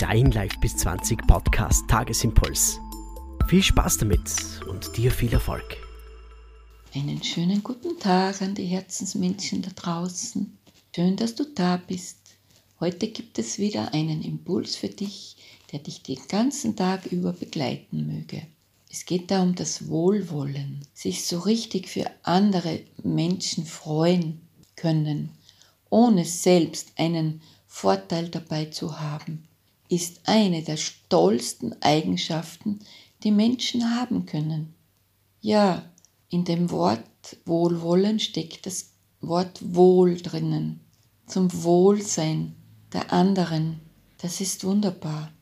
dein Live bis 20 Podcast Tagesimpuls. Viel Spaß damit und dir viel Erfolg. Einen schönen guten Tag an die Herzensmenschen da draußen. Schön, dass du da bist. Heute gibt es wieder einen Impuls für dich, der dich den ganzen Tag über begleiten möge. Es geht da um das Wohlwollen, sich so richtig für andere Menschen freuen können, ohne selbst einen Vorteil dabei zu haben, ist eine der stolzsten Eigenschaften, die Menschen haben können. Ja, in dem Wort Wohlwollen steckt das Wort Wohl drinnen, zum Wohlsein der anderen. Das ist wunderbar,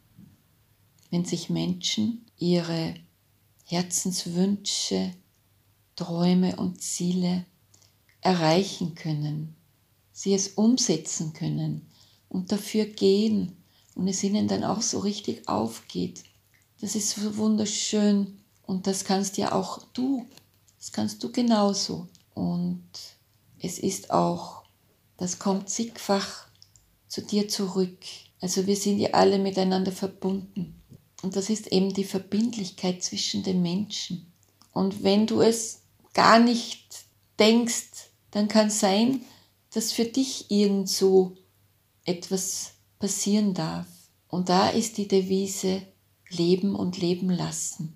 wenn sich Menschen ihre Herzenswünsche, Träume und Ziele erreichen können, sie es umsetzen können und dafür gehen und es ihnen dann auch so richtig aufgeht. Das ist so wunderschön und das kannst ja auch du, das kannst du genauso. Und es ist auch, das kommt zigfach zu dir zurück. Also wir sind ja alle miteinander verbunden. Und das ist eben die Verbindlichkeit zwischen den Menschen. Und wenn du es gar nicht denkst, dann kann es sein, dass für dich irgend so etwas passieren darf. Und da ist die Devise Leben und Leben lassen.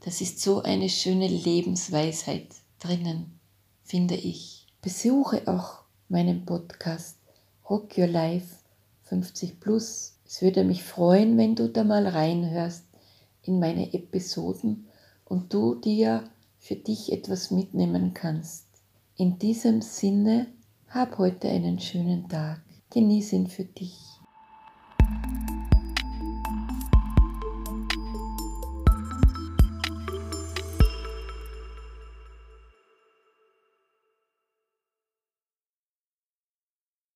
Das ist so eine schöne Lebensweisheit drinnen, finde ich. Besuche auch meinen Podcast Rock Your Life 50 Plus es würde mich freuen, wenn du da mal reinhörst in meine Episoden und du dir für dich etwas mitnehmen kannst. In diesem Sinne, hab heute einen schönen Tag. Genieß ihn für dich.